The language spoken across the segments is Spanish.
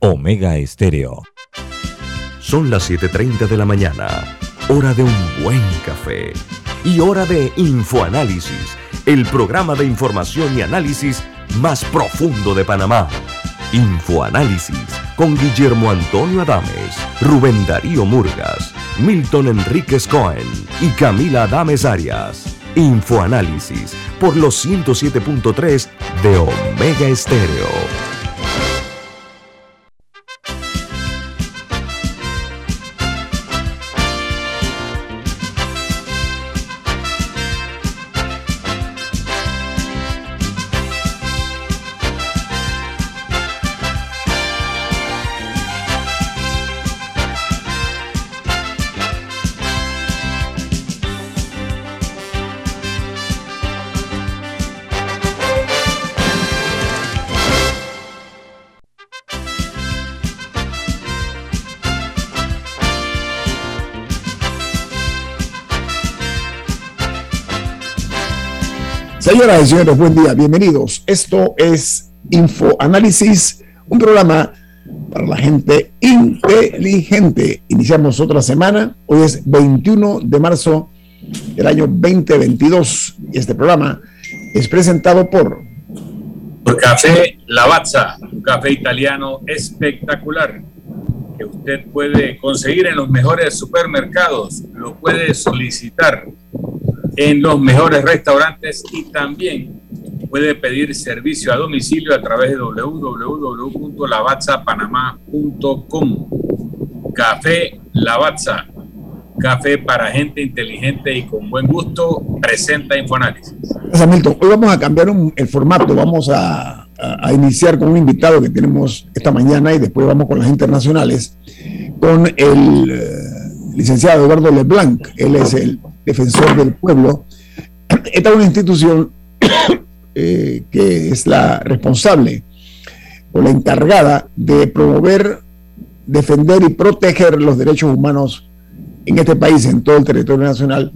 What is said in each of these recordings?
Omega Estéreo. Son las 7.30 de la mañana, hora de un buen café y hora de Infoanálisis, el programa de información y análisis más profundo de Panamá. Infoanálisis con Guillermo Antonio Adames, Rubén Darío Murgas, Milton Enríquez Cohen y Camila Adames Arias. Infoanálisis por los 107.3 de Omega Estéreo. Señoras y señores, buen día, bienvenidos. Esto es Info Análisis, un programa para la gente inteligente. Iniciamos otra semana, hoy es 21 de marzo del año 2022 y este programa es presentado por... Por Café Lavazza, un café italiano espectacular que usted puede conseguir en los mejores supermercados, lo puede solicitar en los mejores restaurantes y también puede pedir servicio a domicilio a través de www.lavazzapanamá.com. Café Lavazza, café para gente inteligente y con buen gusto, presenta Infoanálisis. Gracias, Milton. Hoy vamos a cambiar el formato, vamos a, iniciar con un invitado que tenemos esta mañana y después vamos con las internacionales, con el eh, licenciado Eduardo Leblanc, él es el defensor del pueblo. Esta es una institución eh, que es la responsable o la encargada de promover, defender y proteger los derechos humanos en este país, en todo el territorio nacional,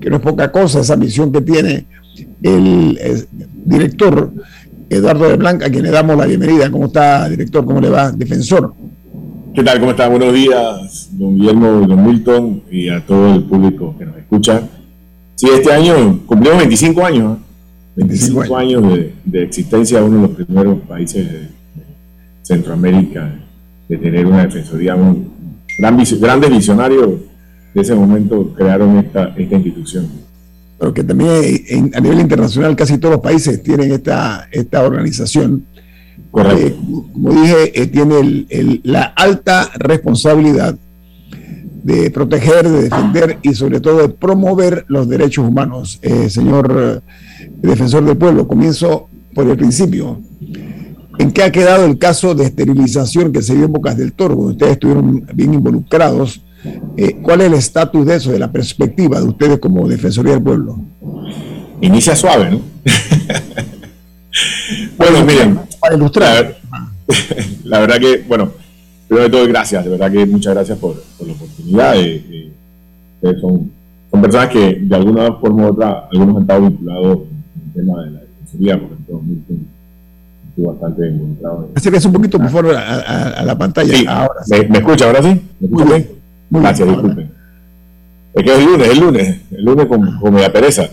que no es poca cosa esa misión que tiene el, director Eduardo de Blanca, a quien le damos la bienvenida. ¿Cómo está, director? ¿Cómo le va, defensor? ¿Qué tal? ¿Cómo está? Buenos días, don Guillermo y don Milton, y a todo el público que nos escucha. Sí, este año cumplimos 25 años, 25, años, de, existencia, uno de los primeros países de Centroamérica de tener una defensoría. Un gran, grandes visionarios de ese momento crearon esta, esta institución. Pero que también a nivel internacional casi todos los países tienen esta, esta organización Correcto. Eh, como dije, eh, tiene la alta responsabilidad de proteger, de defender y sobre todo de promover los derechos humanos. Eh, señor defensor del pueblo, comienzo por el principio. ¿En qué ha quedado el caso de esterilización que se dio en Bocas del Toro? Ustedes estuvieron bien involucrados. ¿Cuál es el estatus de eso, de la perspectiva de ustedes como Defensoría del Pueblo? Inicia suave, ¿no? bueno, miren, para ilustrar. La, verdad que, bueno, primero de todo, gracias, de verdad que muchas gracias por, la oportunidad. son, son personas que de alguna forma u otra, algunos han estado vinculados con el tema de la defensoría, por ejemplo, estuvo bastante involucrado. Acérquese un poquito, por favor, a, la pantalla. ahora, ¿Me, escucha ahora sí? ¿Me escucha bien? Gracias, disculpen. Es que es el lunes, el lunes, el lunes con, con media pereza.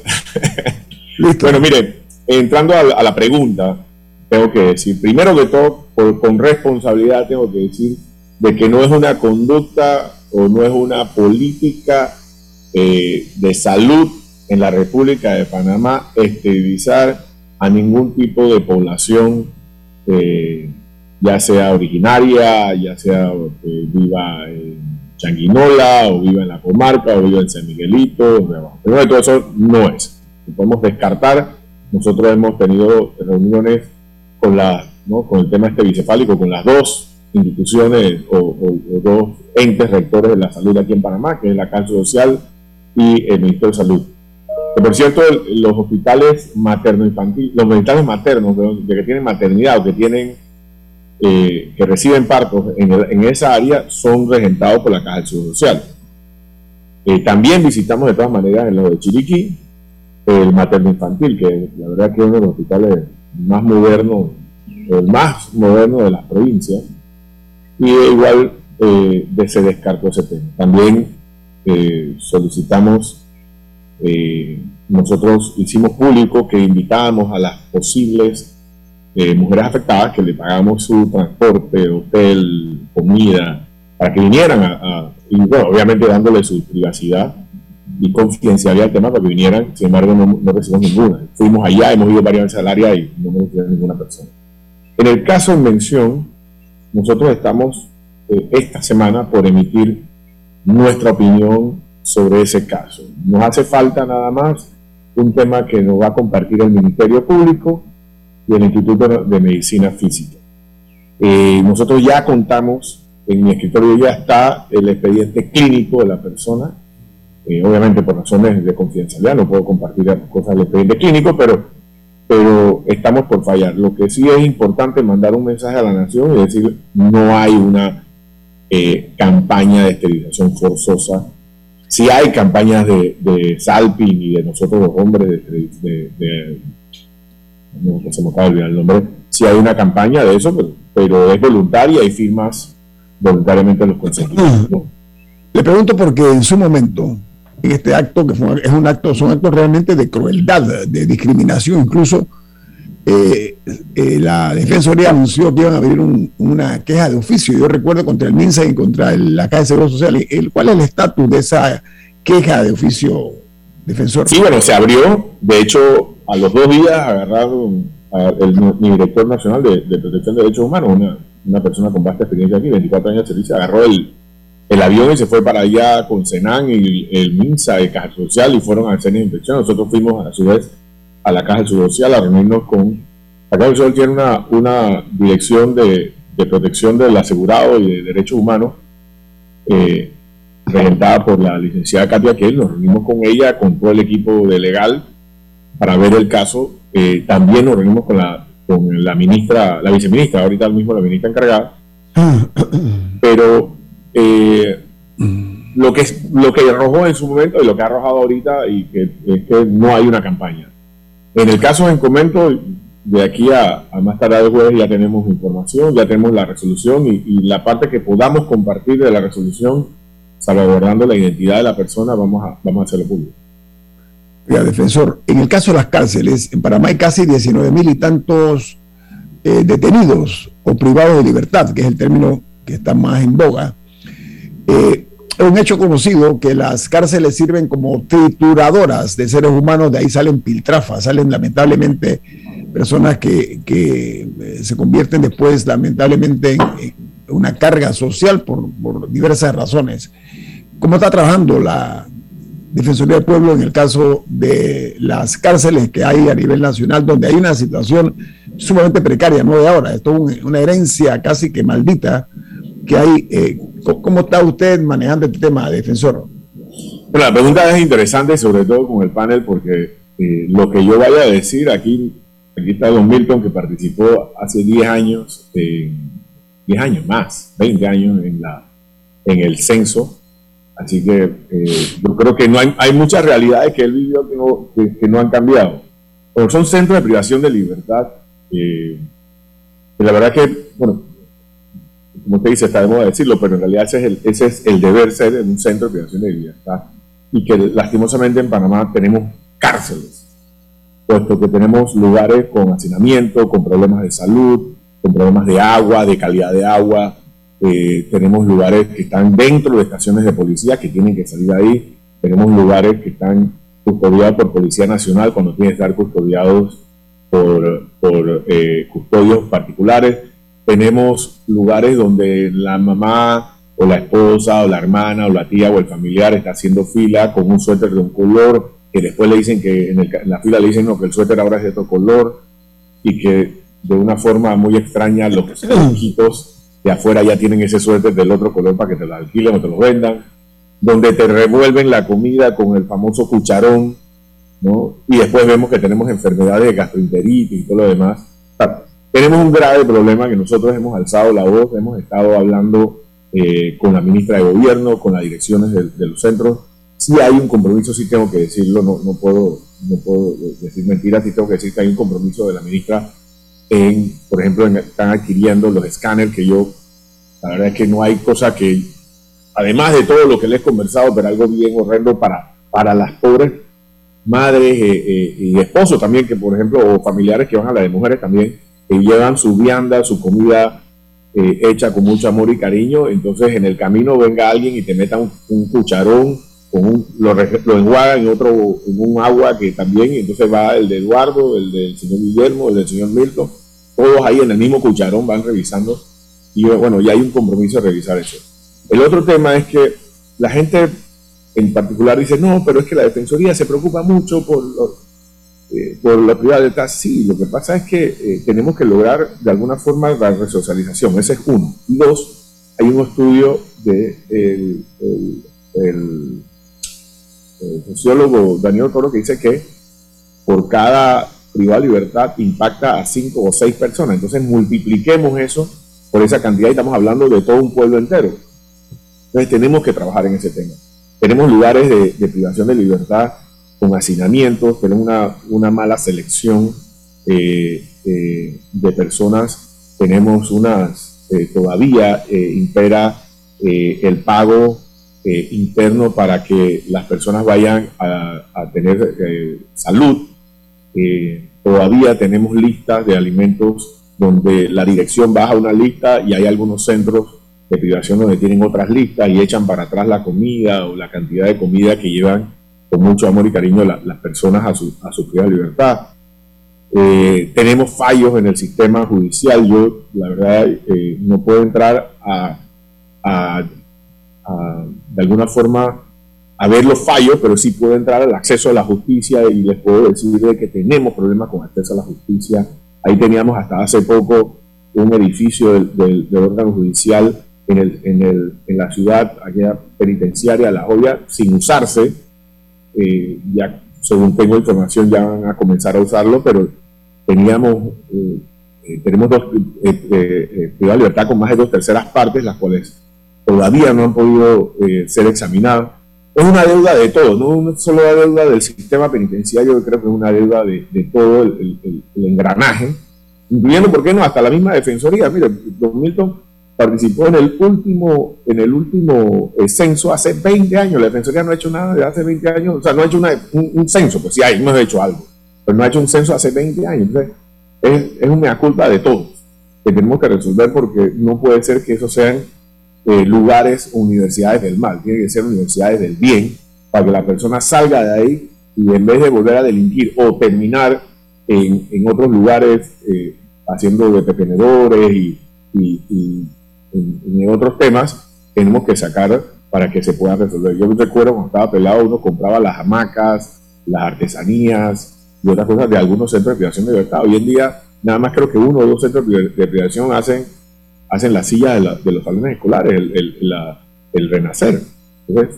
Listo. Bueno, mire, entrando a la pregunta, tengo que decir, primero que todo, con responsabilidad tengo que decir de que no es una conducta o no es una política eh, de salud en la República de Panamá esterilizar a ningún tipo de población, eh, ya sea originaria, ya sea que viva en Changuinola, o viva en la comarca, o viva en San Miguelito. Primero de todo eso no es. podemos descartar. Nosotros hemos tenido reuniones con, la, con el tema este bicefálico, con las dos instituciones o, dos entes rectores de la salud aquí en Panamá, que es la Casa Social y el Ministerio de Salud. Que por cierto, los hospitales materno-infantil, los hospitales maternos de, que tienen maternidad o que tienen eh, que reciben partos en, esa área son regentados por la Caja Social. Eh, también visitamos de todas maneras en lo de Chiriquí el materno infantil, que la verdad que es uno de los hospitales más moderno, el más moderno de las provincias, y igual eh, se descartó ese tema. También eh, solicitamos, eh, nosotros hicimos público que invitábamos a las posibles eh, mujeres afectadas que le pagamos su transporte, hotel, comida, para que vinieran a, y bueno, obviamente dándole su privacidad y confidencialidad al tema para que vinieran, sin embargo no, no recibimos ninguna. Fuimos allá, hemos ido varias veces al área y no hemos recibido ninguna persona. En el caso en mención, nosotros estamos eh, esta semana por emitir nuestra opinión sobre ese caso. Nos hace falta nada más un tema que nos va a compartir el Ministerio Público y el Instituto de Medicina Física. Eh, nosotros ya contamos, en mi escritorio ya está el expediente clínico de la persona, eh, obviamente por razones de confidencialidad no puedo compartir cosas del expediente clínico, pero, pero estamos por fallar. Lo que sí es importante mandar un mensaje a la nación y decir, no hay una eh, campaña de esterilización forzosa. Si hay campañas de, de Salpin y de nosotros los hombres, de, no se me acaba de olvidar el nombre, si hay una campaña de eso, pero, es voluntaria y firmas voluntariamente los consejos. Le pregunto porque en su momento, en este acto, que es un acto, son actos realmente de crueldad, de discriminación, incluso eh, eh, la Defensoría anunció que iban a abrir una queja de oficio, yo recuerdo, contra el MINSA y contra la Caja de Seguro Social. El, ¿Cuál es el estatus de esa queja de oficio, defensor? Sí, bueno, se abrió. De hecho, a los dos días agarraron al mi director nacional de, protección de derechos humanos, una, una, persona con vasta experiencia aquí, 24 años de servicio, agarró el, el avión y se fue para allá con Senan y el, MINSA de Caja Social y fueron a hacer inspección. Nosotros fuimos a su vez a la Caja Social a reunirnos con... La Caja Social tiene una, una dirección de, de, protección del asegurado y de derechos humanos eh, regentada por la licenciada Katia Kell. Nos reunimos con ella, con todo el equipo de legal para ver el caso. Eh, también nos reunimos con la, con la ministra, la viceministra, ahorita mismo la ministra encargada. Pero eh, lo, que, lo que arrojó en su momento y lo que ha arrojado ahorita y que, es que no hay una campaña. En el caso en comento, de aquí a, más tarde de jueves ya tenemos información, ya tenemos la resolución y, la parte que podamos compartir de la resolución, salvaguardando la identidad de la persona, vamos a, vamos a hacerlo público. Defensor, en el caso de las cárceles, en Panamá hay casi 19 mil y tantos eh, detenidos o privados de libertad, que es el término que está más en boga. Eh, es un hecho conocido que las cárceles sirven como trituradoras de seres humanos, de ahí salen piltrafas, salen lamentablemente personas que, eh, se convierten después lamentablemente en, una carga social por, diversas razones. ¿Cómo está trabajando la Defensoría del Pueblo en el caso de las cárceles que hay a nivel nacional, donde hay una situación sumamente precaria, no de ahora, esto es una herencia casi que maldita que hay. Eh, ¿Cómo está usted manejando este tema, defensor? Bueno, la pregunta es interesante, sobre todo con el panel, porque eh, lo que yo vaya a decir aquí, aquí está Don Milton, que participó hace 10 años, 10 años más, 20 años en, el censo. Así que eh, yo creo que no hay, muchas realidades que él vivió que no, han cambiado. Pero son centros de privación de libertad. Eh, la verdad que, bueno, como usted dice, está de moda decirlo, pero en realidad ese es el, ese es el deber ser en un centro de privación de libertad. Y que lastimosamente en Panamá tenemos cárceles, puesto que tenemos lugares con hacinamiento, con problemas de salud, con problemas de agua, de calidad de agua. Eh, tenemos lugares que están dentro de estaciones de policía que tienen que salir ahí. Tenemos lugares que están custodiados por Policía Nacional cuando tienen que estar custodiados por, por eh, custodios particulares tenemos lugares donde la mamá o la esposa o la hermana o la tía o el familiar está haciendo fila con un suéter de un color, que después le dicen que en, la fila le dicen no, que el suéter ahora es de otro color y que de una forma muy extraña los hijitos de afuera ya tienen ese suéter del otro color para que te lo alquilen o te lo vendan, donde te revuelven la comida con el famoso cucharón, ¿no? Y después vemos que tenemos enfermedades de gastroenteritis y todo lo demás tenemos un grave problema que nosotros hemos alzado la voz, hemos estado hablando eh, con la ministra de Gobierno, con las direcciones de, los centros. Sí hay un compromiso, sí tengo que decirlo, no, no, puedo, no puedo decir mentiras, sí tengo que decir que hay un compromiso de la ministra en, por ejemplo, están adquiriendo los escáneres que yo La verdad es que no hay cosa que, además de todo lo que les he conversado, pero algo bien horrendo para, para las pobres madres eh, eh, y esposos también, que por ejemplo, o familiares que van a la de mujeres también, que llevan su vianda, su comida eh, hecha con mucho amor y cariño, entonces en el camino venga alguien y te meta un, cucharón, con un, lo, lo enjuaga en otro, en un agua que también, entonces va el de Eduardo, el del señor Guillermo, el del señor Milton, todos ahí en el mismo cucharón van revisando y bueno, ya hay un compromiso de revisar eso. El otro tema es que la gente en particular dice, no, pero es que la Defensoría se preocupa mucho por, eh, por la privada Sí, lo que pasa es que eh, tenemos que lograr de alguna forma la resocialización, ese es uno. Dos, hay un estudio de el, sociólogo Daniel Toro que dice que por cada privada libertad impacta a cinco o seis personas. Entonces multipliquemos eso por esa cantidad y estamos hablando de todo un pueblo entero. Entonces tenemos que trabajar en ese tema. Tenemos lugares de, privación de libertad con hacinamientos, tenemos una, mala selección eh, eh, de personas, tenemos unas, eh, todavía impera el pago interno para que las personas vayan a, a tener salud. todavía tenemos listas de alimentos donde la dirección baja una lista y hay algunos centros de privación donde tienen otras listas y echan para atrás la comida o la cantidad de comida que llevan con mucho amor y cariño las personas a su, a su libertad. Eh, tenemos fallos en el sistema judicial. Yo, la verdad, eh, no puedo entrar a, de alguna forma, a ver los fallos, pero sí puedo entrar al acceso a la justicia y les puedo decir que tenemos problemas con acceso a la justicia Ahí teníamos hasta hace poco un edificio del, órgano judicial en, el, en, el, en, la ciudad, aquella penitenciaria, La Joya, sin usarse. Eh, ya, según tengo información, ya van a comenzar a usarlo, pero teníamos, eh, eh, tenemos dos, eh, de libertad con más de dos terceras partes, las cuales todavía no han podido ser examinadas es una deuda de todo, no solo la deuda del sistema penitenciario, yo creo que es una deuda de, todo el, engranaje, incluyendo, ¿por qué no?, hasta la misma defensoría. Mire, Don Milton participó en el último, en el último eh, censo hace 20 años, la defensoría no ha hecho nada de hace 20 años, o sea, no ha hecho un, censo, pues sí, hay, hemos hecho algo, pero no ha hecho un censo hace 20 años. Entonces, es, es una culpa de todos que tenemos que resolver porque no puede ser que eso sean eh, lugares universidades del mal, tienen que ser universidades del bien, para que la persona salga de ahí y en vez de volver a delinquir o terminar en, en otros lugares eh, haciendo de pepenedores y, y, en, otros temas, tenemos que sacar para que se puedan resolver. Yo recuerdo cuando estaba pelado, uno compraba las hamacas, las artesanías y otras cosas de algunos centros de privación de libertad. Hoy en día, nada más creo que uno o dos centros de privación hacen hacen la silla de, los salones escolares, el, renacer. Entonces,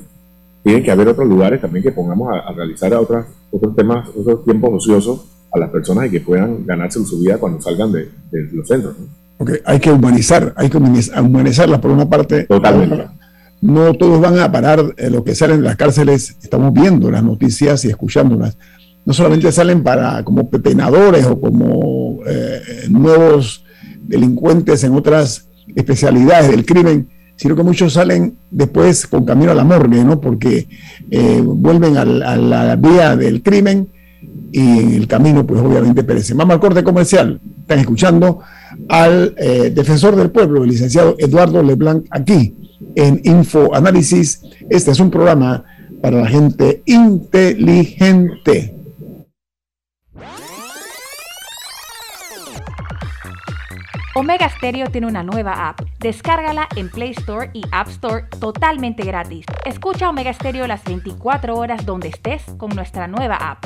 tienen que haber otros lugares también que pongamos a, realizar a otros temas, otros tiempos ociosos a las personas y que puedan ganarse su vida cuando salgan de, los centros. Hay que humanizar, hay que humanizarlas por una parte. Totalmente. No todos van a parar eh, lo que salen de las cárceles, estamos viendo las noticias y escuchándolas. No solamente salen para como pepenadores o como eh, nuevos delincuentes en otras especialidades del crimen, sino que muchos salen después con camino a la morgue, ¿no? Porque eh, vuelven a la, vía del crimen y en el camino, pues obviamente perecen. Vamos al corte comercial. Están escuchando al eh, defensor del pueblo, el licenciado Eduardo Leblanc, aquí en Info Análisis. Este es un programa para la gente inteligente. Omega Stereo tiene una nueva app. Descárgala en Play Store y App Store totalmente gratis. Escucha Omega Stereo las 24 horas donde estés con nuestra nueva app.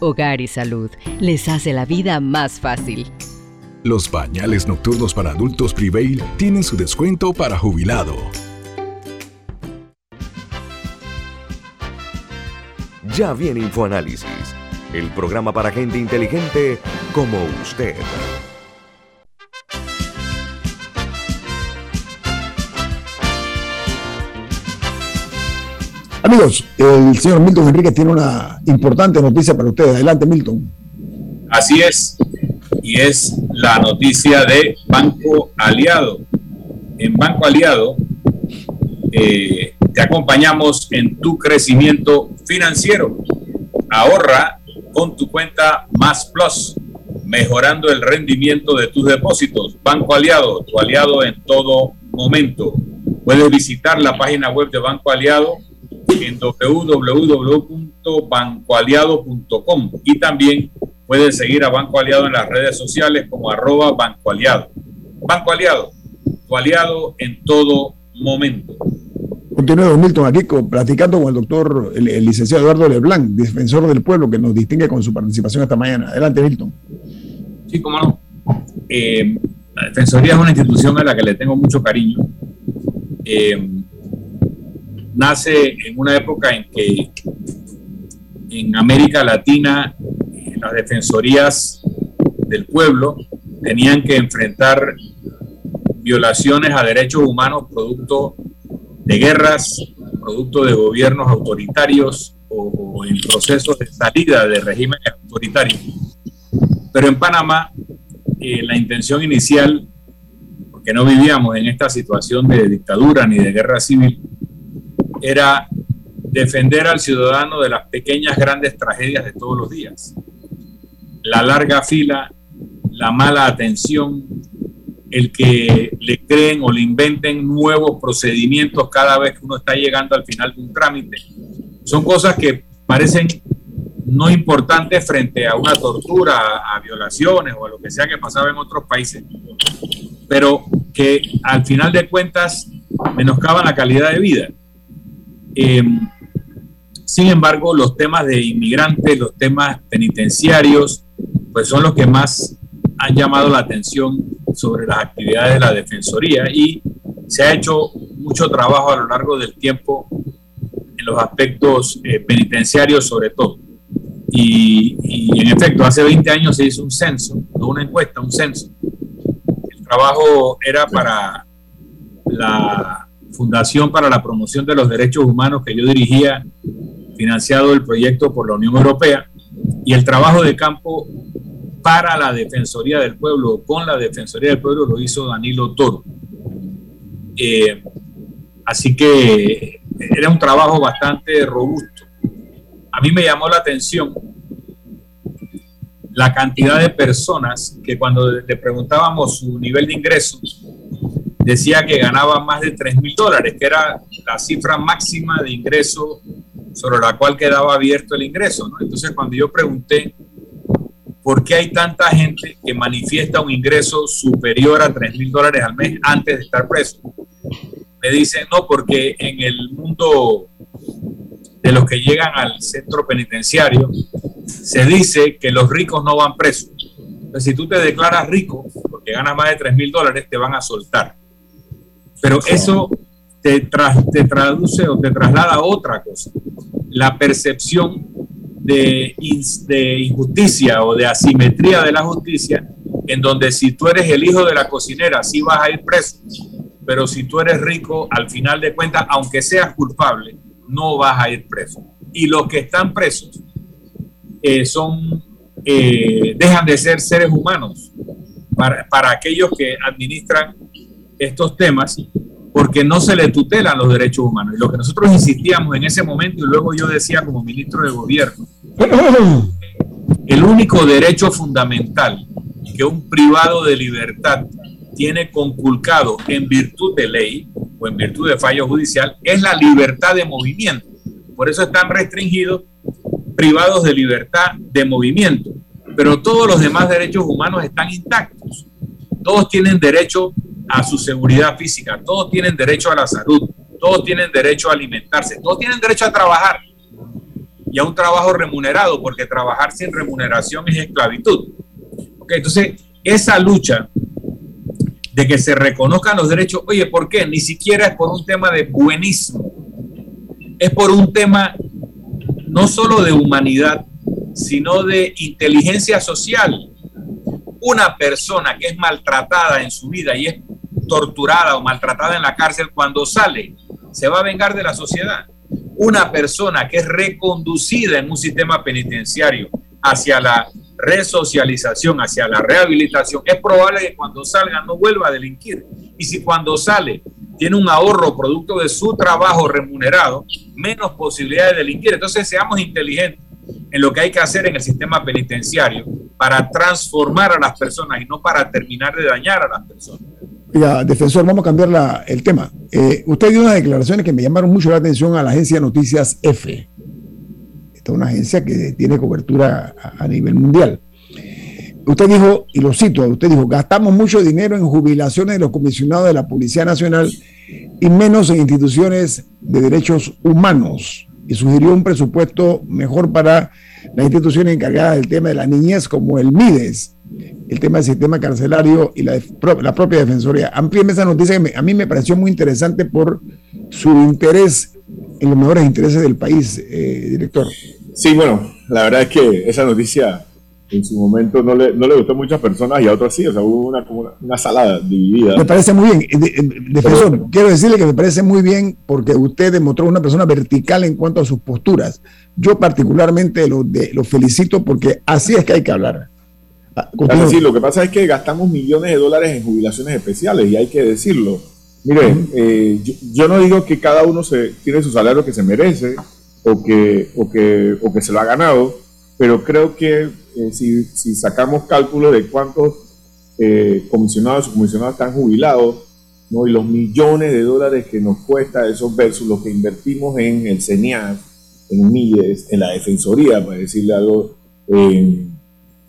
Hogar y salud. Les hace la vida más fácil. Los pañales nocturnos para adultos Prevail tienen su descuento para jubilado. Ya viene InfoAnálisis, el programa para gente inteligente como usted. Amigos, el señor Milton Enrique tiene una importante noticia para ustedes. Adelante, Milton. Así es, y es la noticia de Banco Aliado. En Banco Aliado eh, te acompañamos en tu crecimiento financiero. Ahorra con tu cuenta Más Plus, mejorando el rendimiento de tus depósitos. Banco Aliado, tu aliado en todo momento. Puedes visitar la página web de Banco Aliado en www.bancoaliado.com y también puedes seguir a Banco Aliado en las redes sociales como arroba Banco Aliado. Banco Aliado, tu aliado en todo momento. Continuemos, Milton, aquí platicando con el doctor, el, licenciado Eduardo Leblanc, defensor del pueblo, que nos distingue con su participación esta mañana. Adelante, Milton. Sí, cómo no. Eh, la Defensoría es una institución a la que le tengo mucho cariño. Eh, nace en una época en que en América Latina eh, las defensorías del pueblo tenían que enfrentar violaciones a derechos humanos producto de guerras, producto de gobiernos autoritarios o, en procesos de salida de regímenes autoritarios. Pero en Panamá, eh, la intención inicial, porque no vivíamos en esta situación de dictadura ni de guerra civil, era defender al ciudadano de las pequeñas, grandes tragedias de todos los días. La larga fila, la mala atención, el que le creen o le inventen nuevos procedimientos cada vez que uno está llegando al final de un trámite. Son cosas que parecen no importantes frente a una tortura, a, violaciones o a lo que sea que pasaba en otros países, pero que al final de cuentas menoscaban la calidad de vida. Eh, sin embargo, los temas de inmigrantes, los temas penitenciarios, pues son los que más han llamado la atención sobre las actividades de la Defensoría y se ha hecho mucho trabajo a lo largo del tiempo en los aspectos eh, penitenciarios sobre todo. Y, y, en efecto, hace 20 años se hizo un censo, no una encuesta, un censo. El trabajo era para la Fundación para la Promoción de los Derechos Humanos que yo dirigía, financiado el proyecto por la Unión Europea, y el trabajo de campo para la Defensoría del Pueblo, con la Defensoría del Pueblo, lo hizo Danilo Toro. Eh, así que era un trabajo bastante robusto. A mí me llamó la atención la cantidad de personas que cuando le preguntábamos su nivel de ingresos, decía que ganaba más de 3 mil dólares, que era la cifra máxima de ingreso sobre la cual quedaba abierto el ingreso. Entonces, cuando yo pregunté por qué hay tanta gente que manifiesta un ingreso superior a 3 mil dólares al mes antes de estar preso, me dicen, no, porque en el mundo de los que llegan al centro penitenciario, se dice que los ricos no van presos. Entonces, si tú te declaras rico, porque ganas más de 3 mil dólares, te van a soltar. Pero eso te, te traduce o te traslada a otra cosa, la percepción de, de injusticia o de asimetría de la justicia, en donde si tú eres el hijo de la cocinera, sí vas a ir preso, pero si tú eres rico, al final de cuentas, aunque seas culpable, no vas a ir preso. Y los que están presos eh, son, eh, dejan de ser seres humanos. Para, para aquellos que administran estos temas porque no se le tutelan los derechos humanos. Y lo que nosotros insistíamos en ese momento, y luego yo decía como ministro de gobierno, el único derecho fundamental que un privado de libertad tiene conculcado en virtud de ley o en virtud de fallo judicial es la libertad de movimiento. Por eso están restringidos privados de libertad de movimiento. Pero todos los demás derechos humanos están intactos. Todos tienen derecho a su seguridad física, todos tienen derecho a la salud, todos tienen derecho a alimentarse, todos tienen derecho a trabajar. y a un trabajo remunerado, porque trabajar sin remuneración es esclavitud. Okay, entonces, esa lucha de que se reconozcan los derechos, oye, ¿por qué? Ni siquiera es por un tema de buenismo, es por un tema no solo de humanidad, sino de inteligencia social. Una persona que es maltratada en su vida y es torturada o maltratada en la cárcel, cuando sale, se va a vengar de la sociedad. Una persona que es reconducida en un sistema penitenciario hacia la resocialización, hacia la rehabilitación, es probable que cuando salga no vuelva a delinquir. Y si cuando sale tiene un ahorro producto de su trabajo remunerado, menos posibilidad de delinquir. Entonces seamos inteligentes en lo que hay que hacer en el sistema penitenciario para transformar a las personas y no para terminar de dañar a las personas. Ya, defensor, vamos a cambiar el tema. Eh, usted dio unas declaraciones que me llamaron mucho la atención a la agencia noticias F. Esta es una agencia que tiene cobertura a, nivel mundial. Usted dijo, y lo cito, usted dijo, gastamos mucho dinero en jubilaciones de los comisionados de la Policía Nacional y menos en instituciones de derechos humanos. Y sugirió un presupuesto mejor para las instituciones encargadas del tema de la niñez, como el MIDES, el tema del sistema carcelario y la, la propia Defensoría. Amplíeme esa noticia que a mí me pareció muy interesante por su interés en los mejores intereses del país, eh, director. Sí, bueno, la verdad es que esa noticia en su momento no le, no le gustó a muchas personas y a otras sí, o sea, hubo una, una, una salada dividida. Me parece muy bien. defensor, quiero decirle que me parece muy bien porque usted demostró una persona vertical en cuanto a sus posturas. Yo particularmente lo, de, lo felicito porque así es que hay que hablar. Ah, sí, lo que pasa es que gastamos millones de dólares en jubilaciones especiales y hay que decirlo. Mire, eh, yo, no digo que cada uno se, tiene su salario que se merece o que, o que, o que se lo ha ganado, pero creo que si, sacamos cálculo de cuántos eh, comisionados o comisionados están jubilados, ¿no? y los millones de dólares que nos cuesta eso versus lo que invertimos en el CENIAS, en MIDES, en la Defensoría, para decirle algo, en,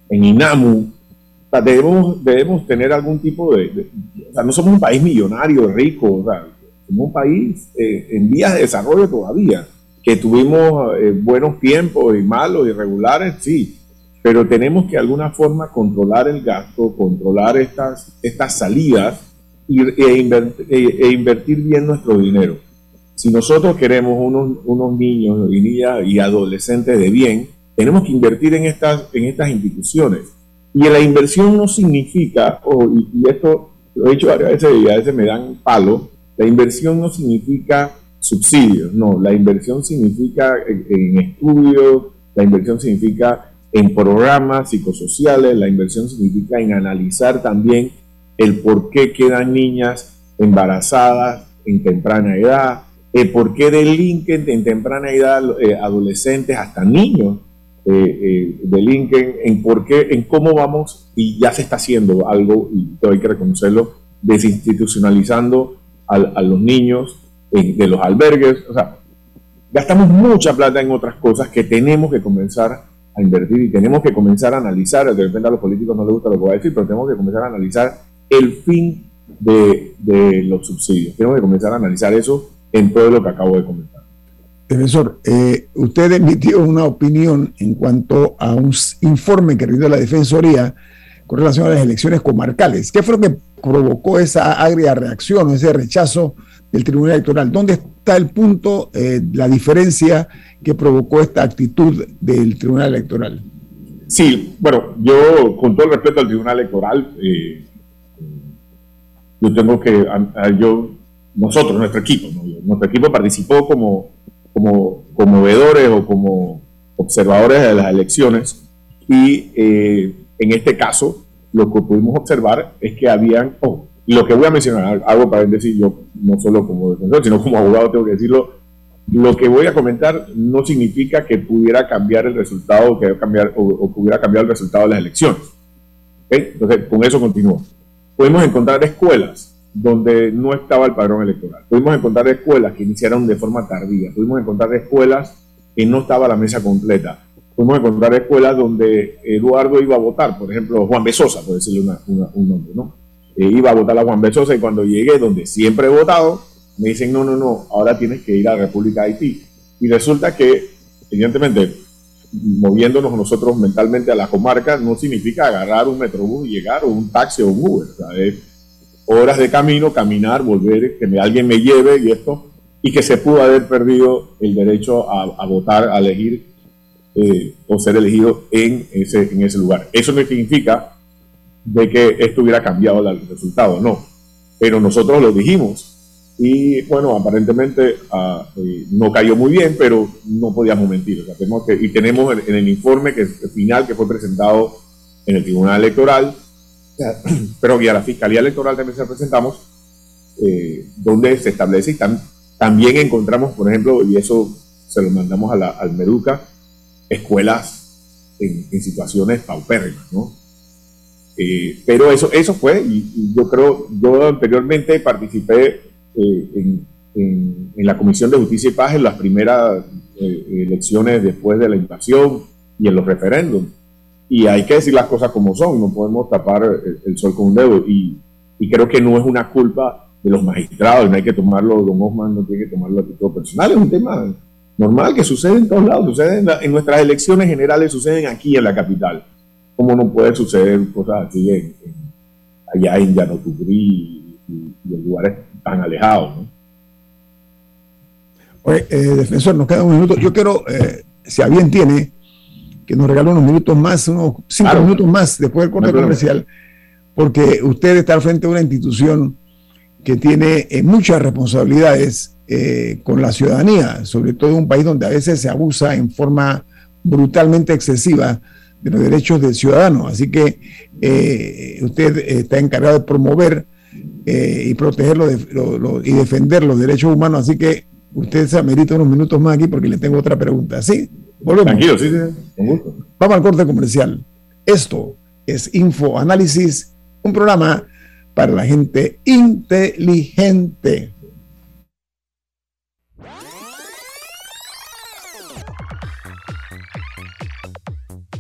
en INAMU, debemos, debemos tener algún tipo de, O sea, no somos un país millonario, rico, o sea, somos un país eh, en vías de desarrollo todavía, que tuvimos eh, buenos tiempos y malos, irregulares, sí, pero tenemos que de alguna forma controlar el gasto, controlar estas, estas salidas y, e, invertir, e, e invertir bien nuestro dinero. Si nosotros queremos unos, unos niños y niñas y adolescentes de bien, tenemos que invertir en estas, en estas instituciones. Y la inversión no significa, y, esto lo he dicho varias veces y a veces me dan palo, la inversión no significa subsidios, no, la inversión significa en, estudios, la inversión significa en programas psicosociales, la inversión significa en analizar también el por qué quedan niñas embarazadas en temprana edad, el por qué delinquen en temprana edad eh, adolescentes hasta niños eh, eh, de Lincoln en por qué, en cómo vamos, y ya se está haciendo algo, y hay que reconocerlo, desinstitucionalizando a, los niños de los albergues. O sea, gastamos mucha plata en otras cosas que tenemos que comenzar invertir y tenemos que comenzar a analizar, de repente a los políticos no les gusta lo que voy a decir, pero tenemos que comenzar a analizar el fin de, de los subsidios. Tenemos que comenzar a analizar eso en todo lo que acabo de comentar. Defensor, eh, usted emitió una opinión en cuanto a un informe que rindió la Defensoría con relación a las elecciones comarcales. ¿Qué fue lo que provocó esa agria reacción o ese rechazo del Tribunal Electoral? ¿Dónde está el punto, eh, la diferencia que provocó esta actitud del Tribunal Electoral? Sí, bueno, yo con todo el respeto al Tribunal Electoral, eh, yo tengo que, yo, nosotros, nuestro equipo, nuestro equipo participó como como, como veedores o como observadores de las elecciones y eh, en este caso lo que pudimos observar es que habían, oh, lo que voy a mencionar, algo para decir yo no solo como defensor, sino como abogado tengo que decirlo, lo que voy a comentar no significa que pudiera cambiar el resultado que cambiar, o, pudiera cambiar el resultado de las elecciones. Entonces, con eso continúo. Podemos encontrar escuelas donde no estaba el padrón electoral. Pudimos encontrar escuelas que iniciaron de forma tardía. Pudimos encontrar escuelas que no estaba la mesa completa. Pudimos encontrar escuelas donde Eduardo iba a votar, por ejemplo, Juan Besosa, por decirle un nombre, ¿no? Iba a votar a Juan Besosa y cuando llegué, donde siempre he votado, me dicen, no, no, no, ahora tienes que ir a la República de Haití. Y resulta que evidentemente, moviéndonos nosotros mentalmente a la comarca no significa agarrar un metrobús y llegar, o un taxi o un Uber. horas de camino, caminar, volver, que alguien me lleve y esto, y que se pudo haber perdido el derecho a, votar, a elegir eh, o ser elegido en ese, en ese lugar. Eso no significa de que esto hubiera cambiado el resultado, no. Pero nosotros lo dijimos y bueno, aparentemente eh, no cayó muy bien, pero no podíamos mentir. tenemos que, y tenemos en, el informe que, final que fue presentado en el Tribunal Electoral, pero que a la Fiscalía Electoral también se presentamos, eh, donde se establece y también encontramos, por ejemplo, y eso se lo mandamos a la, al Meduca, escuelas en, en situaciones paupérrimas, ¿no? Eh, pero eso, eso fue, y, yo creo, yo anteriormente participé eh, en, en, la Comisión de Justicia y Paz en las primeras eh, elecciones después de la invasión y en los referéndums. Y hay que decir las cosas como son, no podemos tapar el, sol con un dedo. Y, y, creo que no es una culpa de los magistrados, no hay que tomarlo, don Osman no tiene que tomarlo a título personal, es un tema normal que sucede en todos lados, sucede en, en nuestras elecciones generales, suceden aquí en la capital ¿Cómo no puede suceder cosas así en, allá en Yanotubrí y, en lugares tan alejados? ¿no? Oye, eh, defensor, nos queda un minuto. Yo quiero, eh, si a bien tiene, que nos regale unos minutos más, unos cinco minutos más después del corte comercial, porque usted está al frente de una institución que tiene eh, muchas responsabilidades con la ciudadanía, sobre todo en un país donde a veces se abusa en forma brutalmente excesiva de los derechos del ciudadano. Así que eh, usted está encargado de promover eh, y protegerlo y defender los derechos humanos. Así que usted se amerita unos minutos más aquí porque le tengo otra pregunta. ¿Sí? Volvemos. Tranquilo, sí, sí. Vamos al corte comercial. Esto es Info Análisis, un programa para la gente inteligente.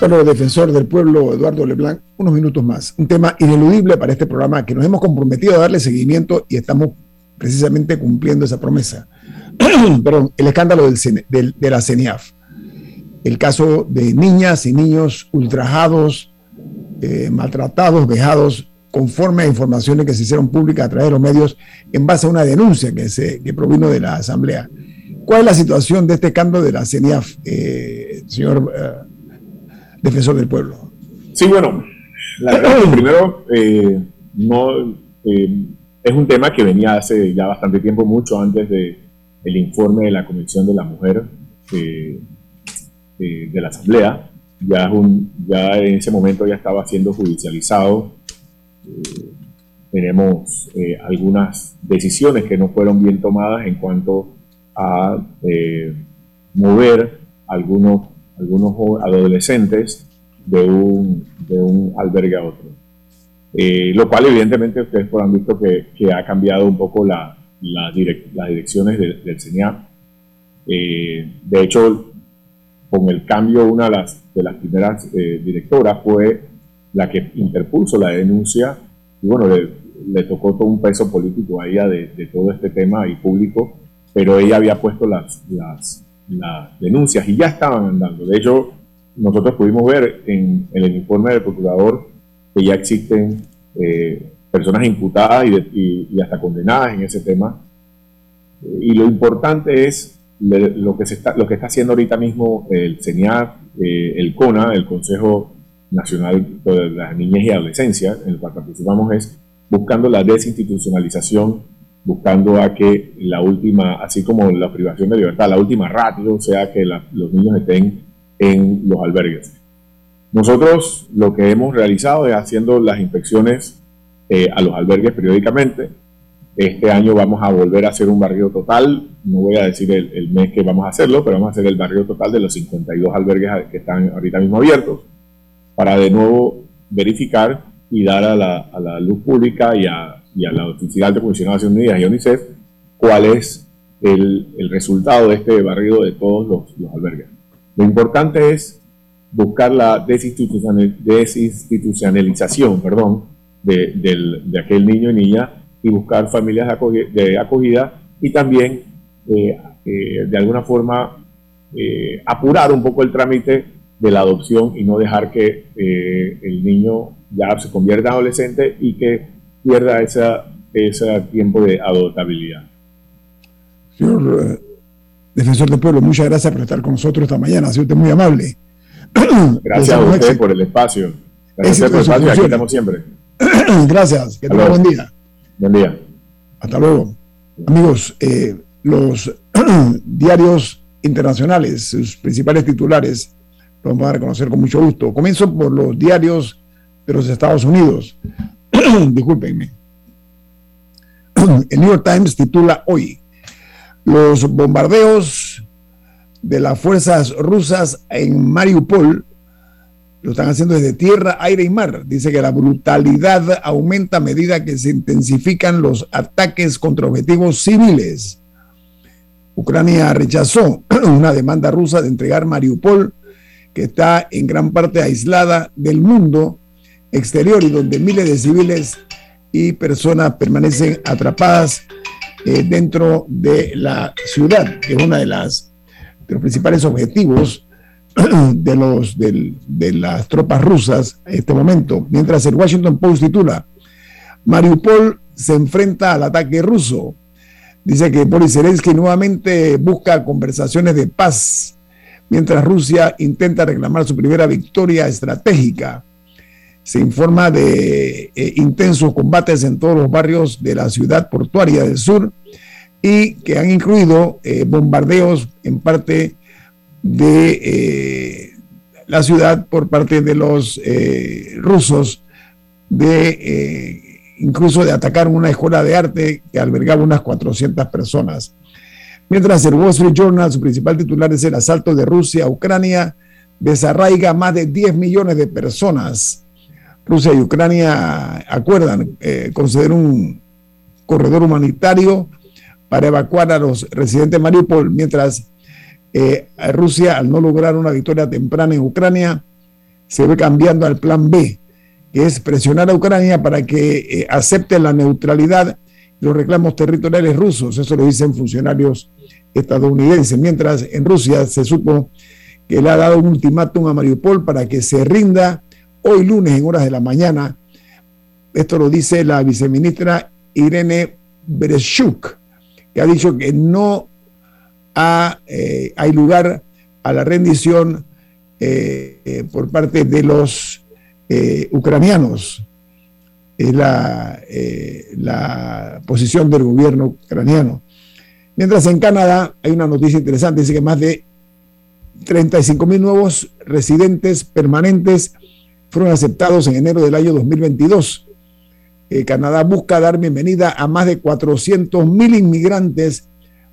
Bueno, defensor del pueblo, Eduardo Leblanc, unos minutos más. Un tema ineludible para este programa que nos hemos comprometido a darle seguimiento y estamos precisamente cumpliendo esa promesa. Perdón, el escándalo del, de la CENIAF. El caso de niñas y niños ultrajados, eh, maltratados, vejados, conforme a informaciones que se hicieron públicas a través de los medios en base a una denuncia que, se, que provino de la Asamblea. ¿Cuál es la situación de este escándalo de la CENIAF, eh, señor eh, defensor del pueblo? Sí, bueno, la verdad, primero, eh, no, eh, es un tema que venía hace ya bastante tiempo, mucho antes de el informe de la Comisión de la Mujer eh, de la Asamblea. Ya, un, ya en ese momento ya estaba siendo judicializado tenemos algunas decisiones que no fueron bien tomadas en cuanto a mover algunos, algunos adolescentes de un, de un albergue a otro. Eh, lo cual evidentemente ustedes han visto que, que, ha cambiado un poco la, la las direcciones del, del de hecho, con el cambio, una de las, de las primeras directoras fue la que interpuso la denuncia y bueno, le, tocó todo un peso político a ella de, todo este tema y público, pero ella había puesto las, las, denuncias y ya estaban andando. De hecho, nosotros pudimos ver en, el informe del procurador que ya existen eh, personas imputadas y, hasta condenadas en ese tema. Y lo importante es lo que, se está, lo que está haciendo ahorita mismo el CENIAR, eh, el CONA, el Consejo Nacional de la Niñez y Adolescencia, en el cual participamos, es buscando la desinstitucionalización, buscando a que la última, así como la privación de libertad, la última ratio sea que los niños estén en los albergues. Nosotros lo que hemos realizado es haciendo las inspecciones eh, a los albergues periódicamente. Este año vamos a volver a hacer un barrio total. No voy a decir el, el, mes que vamos a hacerlo, pero vamos a hacer el barrio total de los 52 albergues que están ahorita mismo abiertos para de nuevo verificar y dar a la, luz pública y a, la Oficina de Función de Naciones Unidas y UNICEF cuál es el, resultado de este barrido de todos los, albergues. Lo importante es buscar la desinstitucionalización perdón, de, aquel niño y niña y buscar familias de acogida, y también eh, eh, de alguna forma eh, apurar un poco el trámite de la adopción y no dejar que eh, el niño ya se convierta en adolescente y que pierda esa, ese tiempo de adoptabilidad. Señor eh, Defensor del Pueblo, muchas gracias por estar con nosotros esta mañana. Ha sido usted muy amable. Gracias a usted por el espacio. Gracias por el espacio. Aquí estamos siempre. gracias. Que tenga buen día. Buen día. Hasta luego. Amigos, eh, los diarios internacionales, sus principales titulares, lo vamos a reconocer con mucho gusto. Comienzo por los diarios de los Estados Unidos. Discúlpenme. El New York Times titula hoy, los bombardeos de las fuerzas rusas en Mariupol lo están haciendo desde tierra, aire y mar. Dice que la brutalidad aumenta a medida que se intensifican los ataques contra objetivos civiles. Ucrania rechazó una demanda rusa de entregar Mariupol que está en gran parte aislada del mundo exterior y donde miles de civiles y personas permanecen atrapadas eh, dentro de la ciudad, que es uno de, las, de los principales objetivos de, los, de, las tropas rusas en este momento. Mientras el Washington Post titula, Mariupol se enfrenta al ataque ruso. Dice que Boris Zelensky nuevamente busca conversaciones de paz mientras Rusia intenta reclamar su primera victoria estratégica. Se informa de eh, intensos combates en todos los barrios de la ciudad portuaria del sur y que han incluido eh, bombardeos en parte de eh, la ciudad por parte de los rusos, de incluso de atacar una escuela de arte que albergaba unas 400 personas. Mientras el Wall Street Journal, su principal titular es el asalto de Rusia a Ucrania, desarraiga más de 10 millones de personas. Rusia y Ucrania acuerdan eh, conceder un corredor humanitario para evacuar a los residentes de Mariupol, mientras eh, Rusia, al no lograr una victoria temprana en Ucrania, se ve cambiando al plan B, que es presionar a Ucrania para que eh, acepte la neutralidad y los reclamos territoriales rusos. Eso lo dicen funcionarios estadounidense, mientras en Rusia se supo que le ha dado un ultimátum a Mariupol para que se rinda hoy lunes en horas de la mañana. Esto lo dice la viceministra Irene Bereshuk, que ha dicho que no eh, hay lugar a la rendición eh, eh, por parte de los ucranianos. Es la, la posición del gobierno ucraniano. Mientras en Canadá hay una noticia interesante, dice que más de 35 mil nuevos residentes permanentes fueron aceptados en enero del año 2022. eh, Canadá busca dar bienvenida a más de 400 mil inmigrantes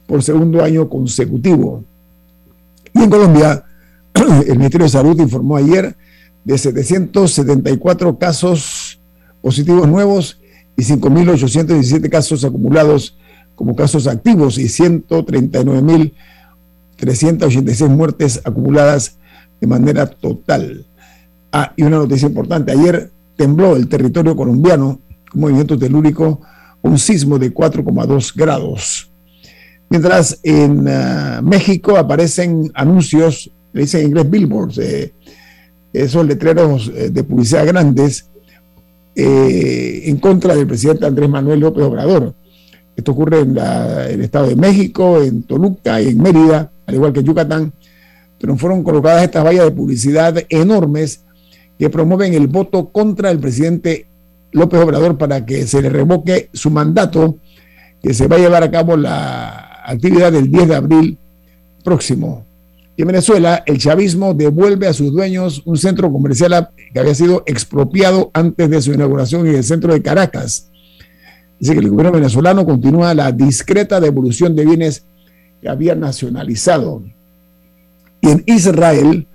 por segundo año consecutivo. Y en Colombia, el Ministerio de Salud informó ayer de 774 casos positivos nuevos y 5.817 casos acumulados como casos activos y 139.386 muertes acumuladas de manera total. Ah, y una noticia importante, ayer tembló el territorio colombiano, un movimiento telúrico, un sismo de 4,2 grados. Mientras en ah, México aparecen anuncios, le dicen en inglés billboards, esos letreros eh, de publicidad grandes, eh, en contra del presidente Andrés Manuel López Obrador. Esto ocurre en, el Estado de México, en Toluca y en Mérida, al igual que en Yucatán, pero fueron colocadas estas vallas de publicidad enormes que promueven el voto contra el presidente López Obrador para que se le revoque su mandato, que se va a llevar a cabo la actividad del 10 de abril próximo. Y en Venezuela, el chavismo devuelve a sus dueños un centro comercial que había sido expropiado antes de su inauguración en el centro de Caracas. Dice que el gobierno venezolano continúa la discreta devolución de bienes que había nacionalizado. Y en Israel,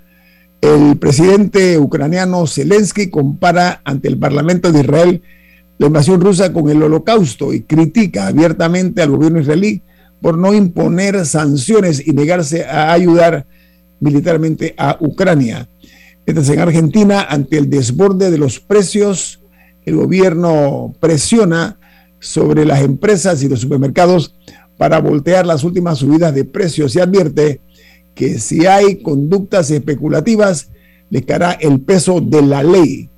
el presidente ucraniano Zelensky compara ante el Parlamento de Israel la invasión rusa con el holocausto y critica abiertamente al gobierno israelí por no imponer sanciones y negarse a ayudar militarmente a Ucrania. Mientras en Argentina, ante el desborde de los precios, el gobierno presiona sobre las empresas y los supermercados para voltear las últimas subidas de precios y advierte que si hay conductas especulativas, le caerá el peso de la ley.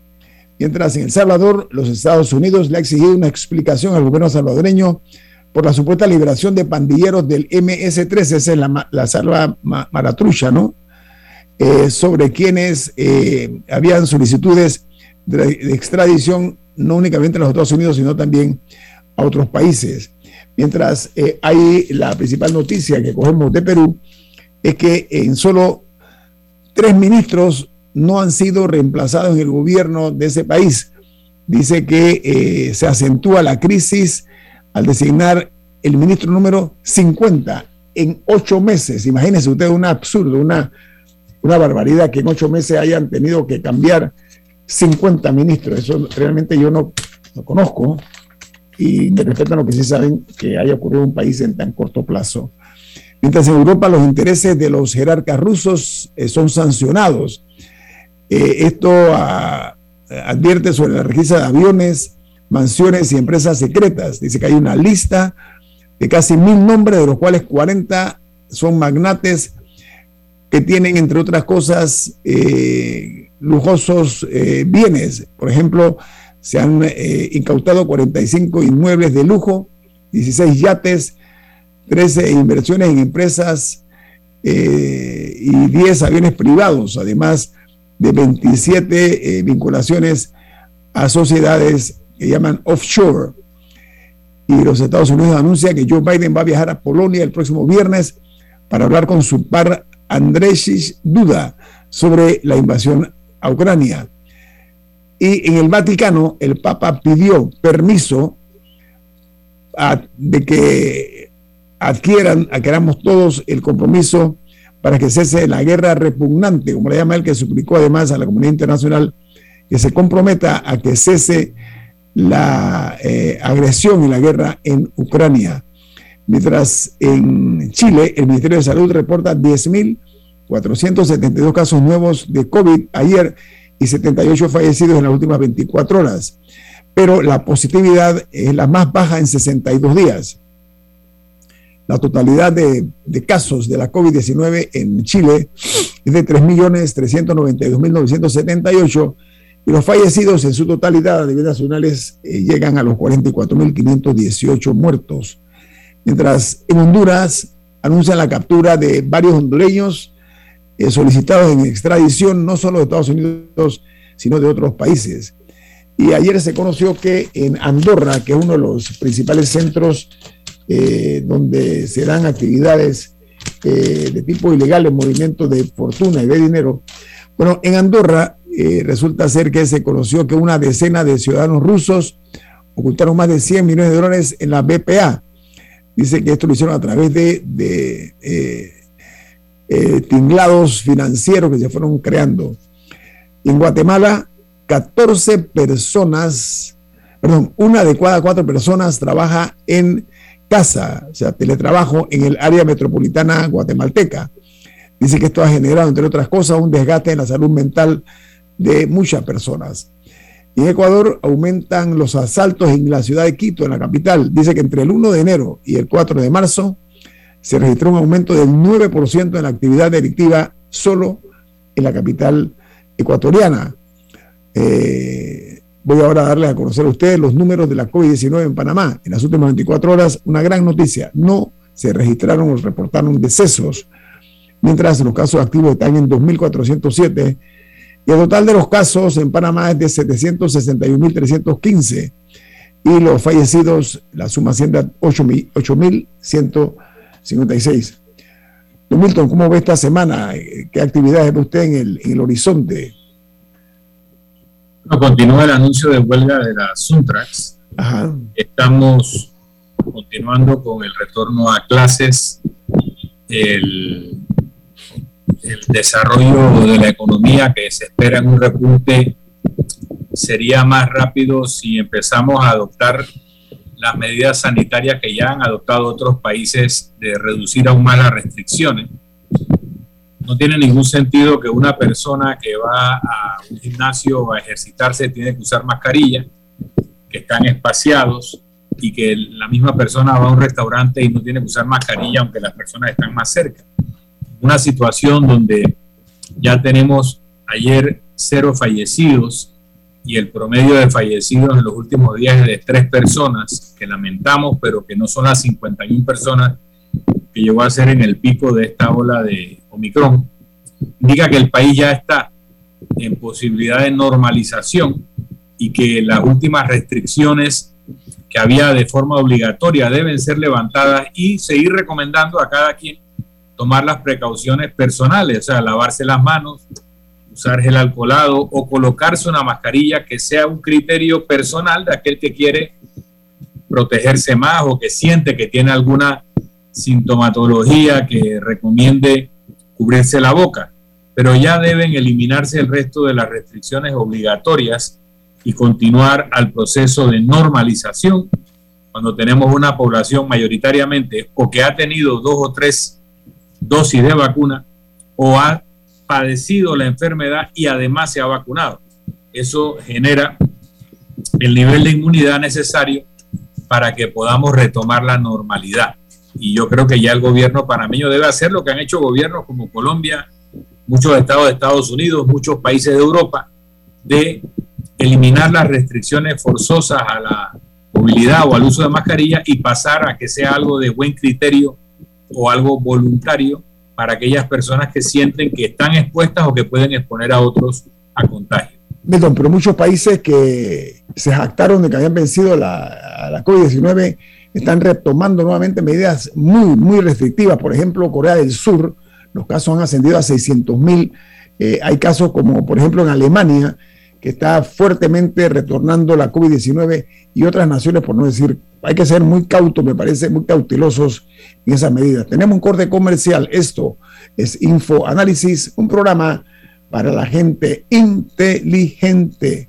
Mientras en El Salvador, los Estados Unidos le ha exigido una explicación al gobierno salvadoreño por la supuesta liberación de pandilleros del MS-13, esa es la, la salva maratrucha, ¿no? Eh, sobre quienes eh, habían solicitudes de, extradición, no únicamente a los Estados Unidos, sino también a otros países. Mientras eh, hay la principal noticia que cogemos de Perú, es que en solo tres ministros no han sido reemplazados en el gobierno de ese país. Dice que eh, se acentúa la crisis al designar el ministro número 50 en ocho meses. Imagínense ustedes un absurdo, una, una barbaridad que en ocho meses hayan tenido que cambiar 50 ministros. Eso realmente yo no, no conozco y me respetan lo que sí saben que haya ocurrido en un país en tan corto plazo. Mientras en Europa los intereses de los jerarcas rusos eh, son sancionados. Eh, esto ah, advierte sobre la registra de aviones, mansiones y empresas secretas. Dice que hay una lista de casi mil nombres, de los cuales 40 son magnates que tienen, entre otras cosas, eh, lujosos bienes. Por ejemplo, se han incautado 45 inmuebles de lujo, 16 yates, 13 inversiones en empresas eh, y 10 aviones privados, además de 27 eh, vinculaciones a sociedades que llaman offshore. Y los Estados Unidos anuncian que Joe Biden va a viajar a Polonia el próximo viernes para hablar con su par Andrzej Duda sobre la invasión a Ucrania. Y en el Vaticano, el Papa pidió permiso de que adquieran, adquiramos todos el compromiso para que cese la guerra repugnante, como le llama él, que suplicó además a la comunidad internacional que se comprometa a que cese la eh, agresión y la guerra en Ucrania. Mientras en Chile el Ministerio de Salud reporta 10.472 casos nuevos de COVID ayer y 78 fallecidos en las últimas 24 horas. Pero la positividad es la más baja en 62 días. La totalidad de, casos de la COVID-19 en Chile es de 3.392.978 y los fallecidos en su totalidad a nivel nacionales eh, llegan a los 44.518 muertos. Mientras en Honduras anuncian la captura de varios hondureños eh, solicitados en extradición no solo de Estados Unidos, sino de otros países. Y ayer se conoció que en Andorra, que es uno de los principales centros eh, donde se dan actividades eh, de tipo ilegal, en movimientos de fortuna y de dinero. Bueno, en Andorra eh, resulta ser que se conoció que una decena de ciudadanos rusos ocultaron más de 100 millones de dólares en la BPA. Dice que esto lo hicieron a través de, eh, eh, tinglados financieros que se fueron creando. En Guatemala, 14 personas, perdón, una de cada cuatro personas trabaja en casa, o sea, teletrabajo en el área metropolitana guatemalteca. Dice que esto ha generado, entre otras cosas, un desgaste en la salud mental de muchas personas. En Ecuador aumentan los asaltos en la ciudad de Quito, en la capital. Dice que entre el 1 de enero y el 4 de marzo se registró un aumento del 9% en la actividad delictiva solo en la capital ecuatoriana. Eh, voy ahora a darles a conocer a ustedes los números de la COVID-19 en Panamá. En las últimas 24 horas, una gran noticia. No se registraron o reportaron decesos, mientras los casos activos están en 2.407 y el total de los casos en Panamá es de 761.315 y los fallecidos, la suma asciende a 8.156. Don Milton, ¿cómo ve esta semana? ¿Qué actividades ve usted en el, en el horizonte? Continúa el anuncio de huelga de las Suntrax. Estamos continuando con el retorno a clases, el el desarrollo de la economía que se espera en un repunte sería más rápido si empezamos a adoptar las medidas sanitarias que ya han adoptado otros países de reducir aún más las restricciones. No tiene ningún sentido que una persona que va a un gimnasio a ejercitarse tiene que usar mascarilla, que están espaciados y que la misma persona va a un restaurante y no tiene que usar mascarilla aunque las personas están más cerca. Una situación donde ya tenemos ayer cero fallecidos y el promedio de fallecidos en los últimos días es de tres personas, que lamentamos, pero que no son las 51 personas que llegó a ser en el pico de esta ola de Omicron, indica que el país ya está en posibilidad de normalización y que las últimas restricciones que había de forma obligatoria deben ser levantadas y seguir recomendando a cada quien tomar las precauciones personales, o sea, lavarse las manos, usar gel alcoholado o colocarse una mascarilla que sea un criterio personal de aquel que quiere protegerse más o que siente que tiene alguna sintomatología que recomiende cubrirse la boca. Pero ya deben eliminarse el resto de las restricciones obligatorias y continuar al proceso de normalización cuando tenemos una población mayoritariamente o que ha tenido dos o tres dosis de vacuna o ha padecido la enfermedad y además se ha vacunado. Eso genera el nivel de inmunidad necesario para que podamos retomar la normalidad. Y yo creo que ya el gobierno panameño debe hacer lo que han hecho gobiernos como Colombia, muchos estados de Estados Unidos, muchos países de Europa, de eliminar las restricciones forzosas a la movilidad o al uso de mascarilla y pasar a que sea algo de buen criterio o algo voluntario para aquellas personas que sienten que están expuestas o que pueden exponer a otros a contagio. Milton, pero muchos países que se jactaron de que habían vencido la, la COVID-19 están retomando nuevamente medidas muy, muy restrictivas. Por ejemplo, Corea del Sur, los casos han ascendido a 600 mil. Eh, hay casos como, por ejemplo, en Alemania, que está fuertemente retornando la COVID-19 y otras naciones, por no decir, hay que ser muy cautos, me parece, muy cautelosos en esa medida. Tenemos un corte comercial, esto es Info Análisis, un programa para la gente inteligente.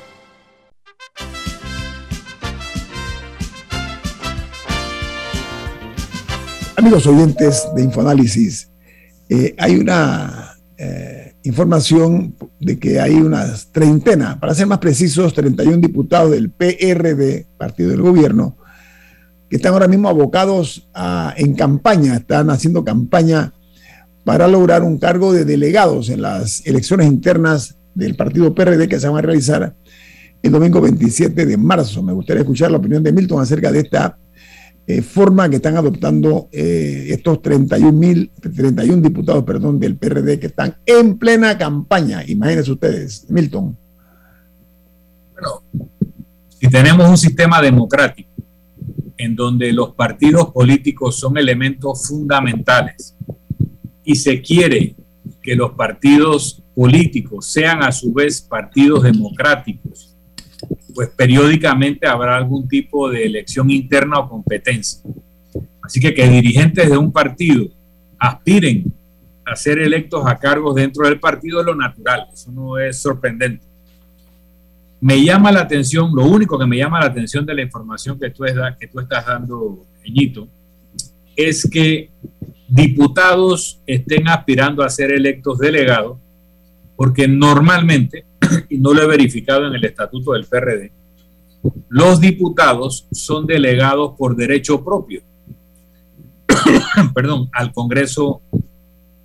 Amigos oyentes de InfoAnálisis, eh, hay una eh, información de que hay unas treintena, para ser más precisos, 31 diputados del PRD, partido del gobierno, que están ahora mismo abocados en campaña, están haciendo campaña para lograr un cargo de delegados en las elecciones internas del partido PRD que se van a realizar el domingo 27 de marzo. Me gustaría escuchar la opinión de Milton acerca de esta eh, forma que están adoptando eh, estos 31, mil, 31 diputados perdón, del PRD que están en plena campaña. Imagínense ustedes, Milton. Bueno, si tenemos un sistema democrático en donde los partidos políticos son elementos fundamentales y se quiere que los partidos políticos sean a su vez partidos democráticos, pues periódicamente habrá algún tipo de elección interna o competencia. Así que que dirigentes de un partido aspiren a ser electos a cargos dentro del partido es lo natural, eso no es sorprendente. Me llama la atención, lo único que me llama la atención de la información que tú, estás dando, Peñito, es que diputados estén aspirando a ser electos delegados, porque normalmente, y no lo he verificado en el estatuto del PRD, los diputados son delegados por derecho propio, perdón, al Congreso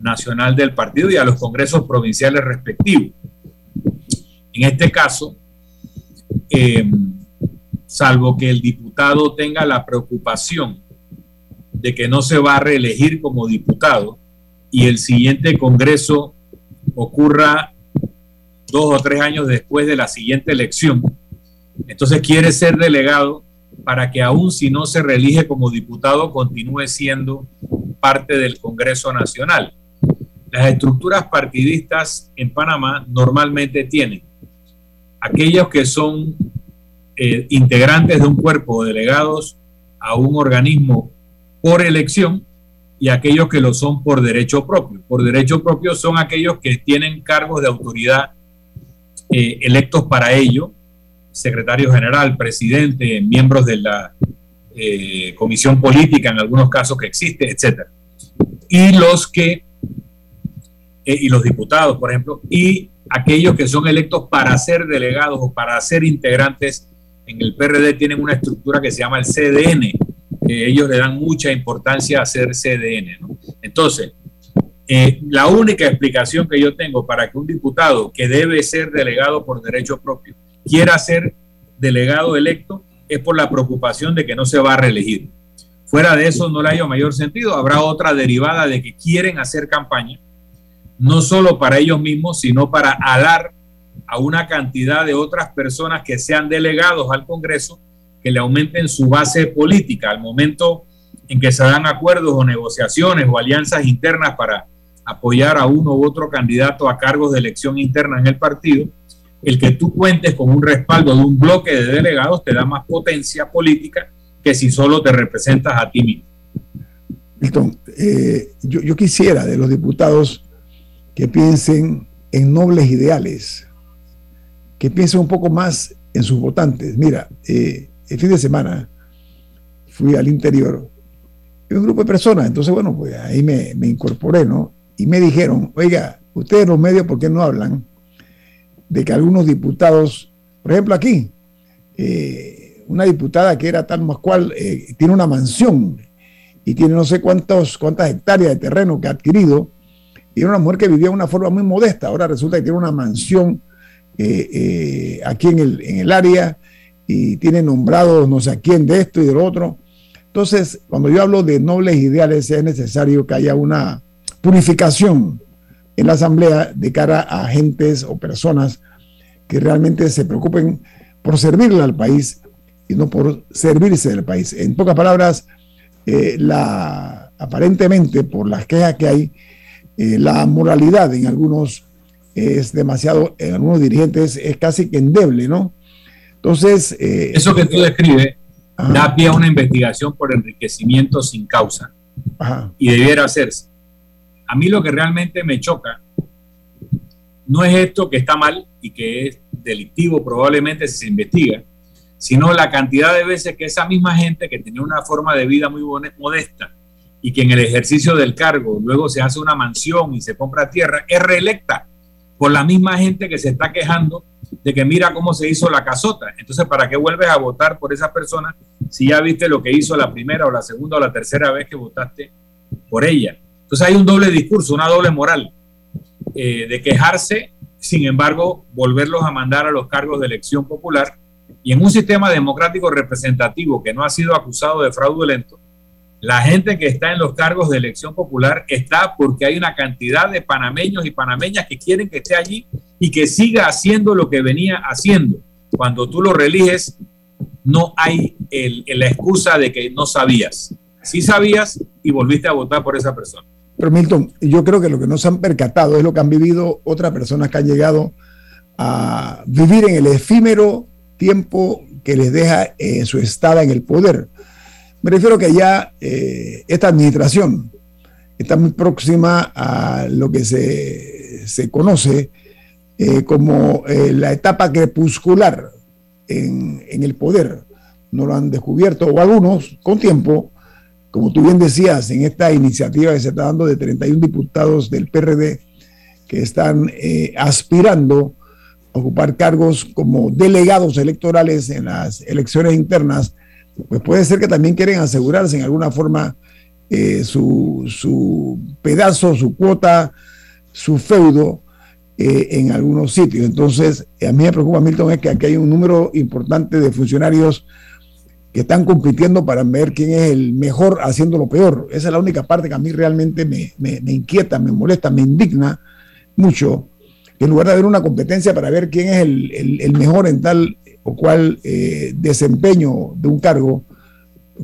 Nacional del Partido y a los congresos provinciales respectivos. En este caso, em, salvo que el diputado tenga la preocupación de que no se va a reelegir como diputado y el siguiente Congreso ocurra dos o tres años después de la siguiente elección, entonces quiere ser delegado para que aún si no se reelige como diputado continúe siendo parte del Congreso Nacional. Las estructuras partidistas en Panamá normalmente tienen aquellos que son eh, integrantes de un cuerpo delegados a un organismo por elección y aquellos que lo son por derecho propio. Por derecho propio son aquellos que tienen cargos de autoridad eh, electos para ello, secretario general, presidente, miembros de la eh, comisión política, en algunos casos que existe, etc. Y los que, eh, y los diputados, por ejemplo, y aquellos que son electos para ser delegados o para ser integrantes en el PRD tienen una estructura que se llama el CDN, ellos le dan mucha importancia a hacer CDN. Entonces, eh, la única explicación que yo tengo para que un diputado que debe ser delegado por derecho propio quiera ser delegado electo es por la preocupación de que no se va a reelegir. Fuera de eso no le haya mayor sentido. Habrá otra derivada de que quieren hacer campaña, no solo para ellos mismos, sino para alar a una cantidad de otras personas que sean delegados al Congreso que le aumenten su base política al momento en que se dan acuerdos o negociaciones o alianzas internas para apoyar a uno u otro candidato a cargos de elección interna en el partido, el que tú cuentes con un respaldo de un bloque de delegados te da más potencia política que si solo te representas a ti mismo. Milton, eh, yo, yo, quisiera de los diputados que piensen en nobles ideales, que piensen un poco más en sus votantes. Mira, eh, el fin de semana fui al interior y un grupo de personas, entonces bueno, pues ahí me, incorporé, ¿no? Y me dijeron, oiga, ustedes los medios, ¿por qué no hablan de que algunos diputados, por ejemplo aquí, eh, una diputada que era tal más cual, eh, tiene una mansión y tiene no sé cuántos, cuántas hectáreas de terreno que ha adquirido, y era una mujer que vivía de una forma muy modesta, ahora resulta que tiene una mansión eh, aquí en el, en el área, y tiene nombrado no sé a quién de esto y de lo otro. Entonces, cuando yo hablo de nobles ideales, es necesario que haya una purificación en la Asamblea de cara a agentes o personas que realmente se preocupen por servirle al país y no por servirse del país. En pocas palabras, eh, la, aparentemente, por las quejas que hay, eh, la moralidad en algunos es demasiado, en algunos dirigentes es casi que endeble, ¿no? Entonces... Eh, Eso que tú describes da pie a una investigación por enriquecimiento sin causa. Y debiera hacerse. A mí lo que realmente me choca no es esto que está mal y que es delictivo probablemente si se investiga, sino la cantidad de veces que esa misma gente que tenía una forma de vida muy modesta y que en el ejercicio del cargo luego se hace una mansión y se compra tierra, es reelecta por la misma gente que se está quejando de que mira cómo se hizo la casota. Entonces, ¿para qué vuelves a votar por esa persona si ya viste lo que hizo la primera o la segunda o la tercera vez que votaste por ella? Entonces hay un doble discurso, una doble moral eh, de quejarse, sin embargo, volverlos a mandar a los cargos de elección popular y en un sistema democrático representativo que no ha sido acusado de fraudulento, la gente que está en los cargos de elección popular está porque hay una cantidad de panameños y panameñas que quieren que esté allí y que siga haciendo lo que venía haciendo. Cuando tú lo religes, no hay la excusa de que no sabías. Sí sabías y volviste a votar por esa persona. Pero Milton, yo creo que lo que no se han percatado es lo que han vivido otras personas que han llegado a vivir en el efímero tiempo que les deja eh, su estada en el poder. Me refiero que ya eh, esta administración está muy próxima a lo que se, conoce eh, como la etapa crepuscular en, en, el poder. No lo han descubierto, o algunos con tiempo, como tú bien decías, en esta iniciativa que se está dando de 31 diputados del PRD que están aspirando a ocupar cargos como delegados electorales en las elecciones internas pues puede ser que también quieren asegurarse en alguna forma eh, su, pedazo, su cuota, su feudo eh, en algunos sitios. Entonces, a mí me preocupa, Milton, es que aquí hay un número importante de funcionarios que están compitiendo para ver quién es el mejor haciendo lo peor. Esa es la única parte que a mí realmente me, inquieta, me molesta, me indigna mucho. Que en lugar de haber una competencia para ver quién es el, el mejor en tal o cual eh, desempeño de un cargo,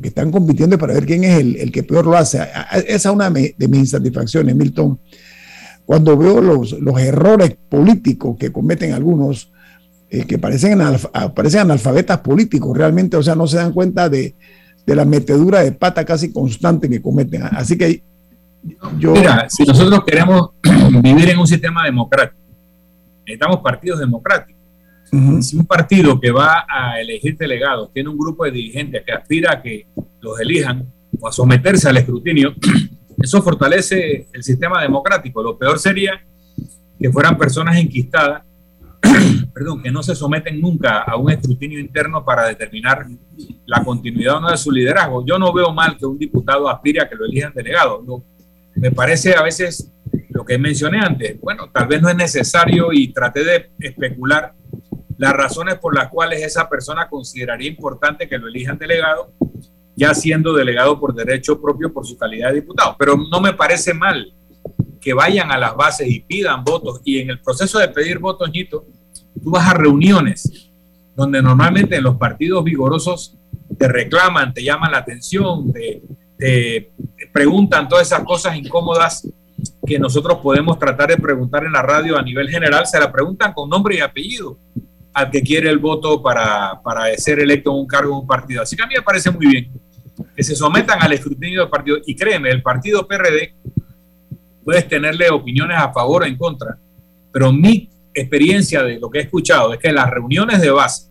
que están compitiendo para ver quién es el, que peor lo hace. Esa es una de mis insatisfacciones, Milton. Cuando veo los, errores políticos que cometen algunos, eh, que parecen, parecen analfabetas políticos realmente, o sea, no se dan cuenta de, la metedura de pata casi constante que cometen. Así que yo... Mira, si nosotros queremos vivir en un sistema democrático, necesitamos partidos democráticos si un partido que va a elegir delegados tiene un grupo de dirigentes que aspira a que los elijan o a someterse al escrutinio, eso fortalece el sistema democrático. Lo peor sería que fueran personas enquistadas, perdón, que no se someten nunca a un escrutinio interno para determinar la continuidad o no de su liderazgo. Yo no veo mal que un diputado aspire a que lo elijan delegado. me parece a veces lo que mencioné antes. Bueno, tal vez no es necesario y traté de especular las razones por las cuales esa persona consideraría importante que lo elijan delegado, ya siendo delegado por derecho propio por su calidad de diputado. Pero no me parece mal que vayan a las bases y pidan votos. Y en el proceso de pedir votos, Ñito, tú vas a reuniones donde normalmente en los partidos vigorosos te reclaman, te llaman la atención, te, preguntan todas esas cosas incómodas que nosotros podemos tratar de preguntar en la radio a nivel general, se la preguntan con nombre y apellido al que quiere el voto para, para ser electo en un cargo en un partido. Así que a mí me parece muy bien que se sometan al escrutinio del partido. Y créeme, el partido PRD puedes tenerle opiniones a favor o en contra, pero mi experiencia de lo que he escuchado es que las reuniones de base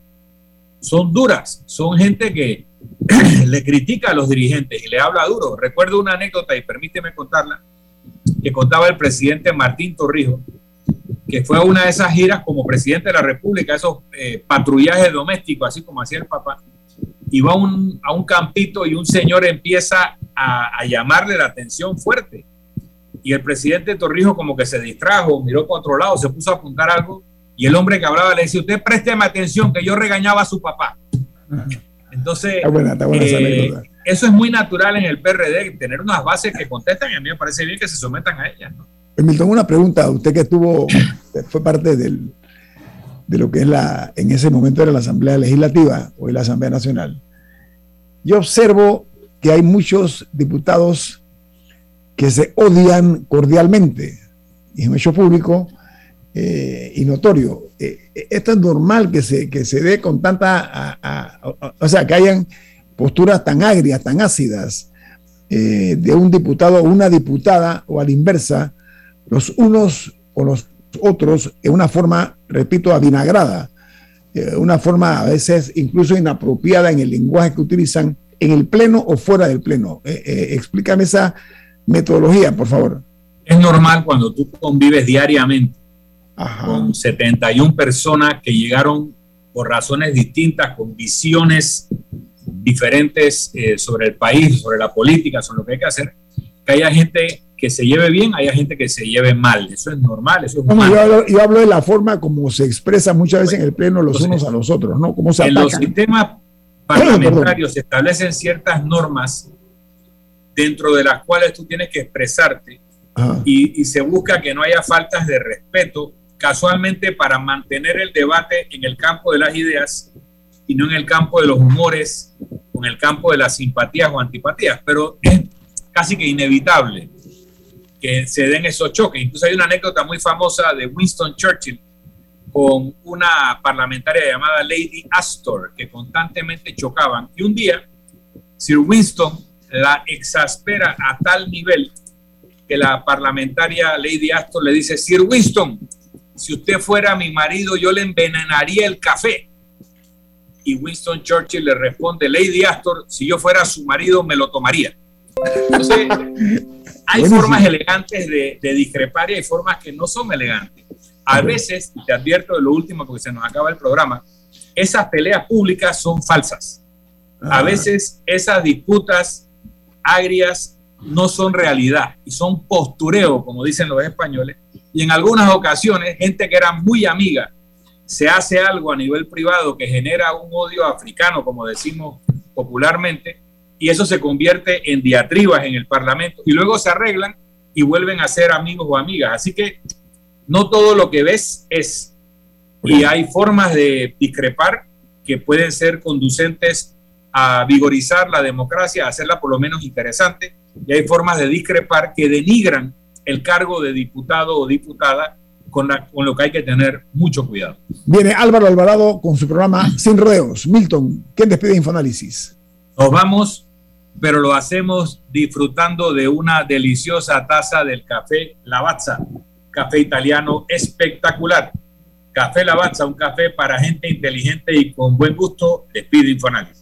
son duras, son gente que le critica a los dirigentes y le habla duro. Recuerdo una anécdota y permíteme contarla, que contaba el presidente Martín Torrijos, que fue una de esas giras como presidente de la República, esos eh, patrullajes domésticos, así como hacía el papá, y va un, a un campito y un señor empieza a, llamarle la atención fuerte. Y el presidente Torrijos como que se distrajo, miró para otro lado, se puso a apuntar algo, y el hombre que hablaba le decía, usted présteme atención, que yo regañaba a su papá. Entonces, eh, eso es muy natural en el PRD, tener unas bases que contestan, y a mí me parece bien que se sometan a ellas. ¿no? Milton, una pregunta. Usted que estuvo, fue parte del, de lo que es la, en ese momento era la Asamblea Legislativa, o la Asamblea Nacional. Yo observo que hay muchos diputados que se odian cordialmente, y es un hecho público eh, y notorio. Eh, esto es normal que se, que se dé con tanta, o sea, que hayan posturas tan agrias, tan ácidas eh, de un diputado o una diputada, o a la inversa, los unos o los otros en una forma, repito, avinagrada, eh, una forma a veces incluso inapropiada en el lenguaje que utilizan en el pleno o fuera del pleno. Eh, eh, explícame esa metodología, por favor. Es normal cuando tú convives diariamente con 71 personas que llegaron por razones distintas, con visiones diferentes eh, sobre el país, sobre la política, sobre lo que hay que hacer, que haya gente que se lleve bien, haya gente que se lleve mal. Eso es normal, eso es Yo, hablo, de la forma como se expresa muchas veces en el pleno los unos a los otros, ¿no? Cómo se en los sistemas parlamentarios se establecen ciertas normas dentro de las cuales tú tienes que expresarte y, y, se busca que no haya faltas de respeto, casualmente para mantener el debate en el campo de las ideas y no en el campo de los humores o en el campo de las simpatías o antipatías, pero es casi que inevitable que se den esos choques. Incluso hay una anécdota muy famosa de Winston Churchill con una parlamentaria llamada Lady Astor, que constantemente chocaban. Y un día, Sir Winston la exaspera a tal nivel que la parlamentaria Lady Astor le dice, Sir Winston, si usted fuera mi marido, yo le envenenaría el café. Y Winston Churchill le responde, Lady Astor, si yo fuera su marido, me lo tomaría. Entonces, hay formas elegantes de, discrepar y hay formas que no son elegantes. A veces, te advierto de lo último porque se nos acaba el programa, esas peleas públicas son falsas. A ah. veces esas disputas agrias no son realidad y son postureo, como dicen los españoles. Y en algunas ocasiones, gente que era muy amiga, se hace algo a nivel privado que genera un odio africano, como decimos popularmente, y eso se convierte en diatribas en el Parlamento y luego se arreglan y vuelven a ser amigos o amigas. Así que no todo lo que ves es, y hay formas de discrepar que pueden ser conducentes a vigorizar la democracia, a hacerla por lo menos interesante, y hay formas de discrepar que denigran el cargo de diputado o diputada, con, con lo que hay que tener mucho cuidado. Viene Álvaro Alvarado con su programa Sin Rodeos. Milton, ¿quién despide Infoanálisis? Nos vamos, pero lo hacemos disfrutando de una deliciosa taza del café Lavazza, café italiano espectacular. Café Lavazza, un café para gente inteligente y con buen gusto, despide Infoanálisis.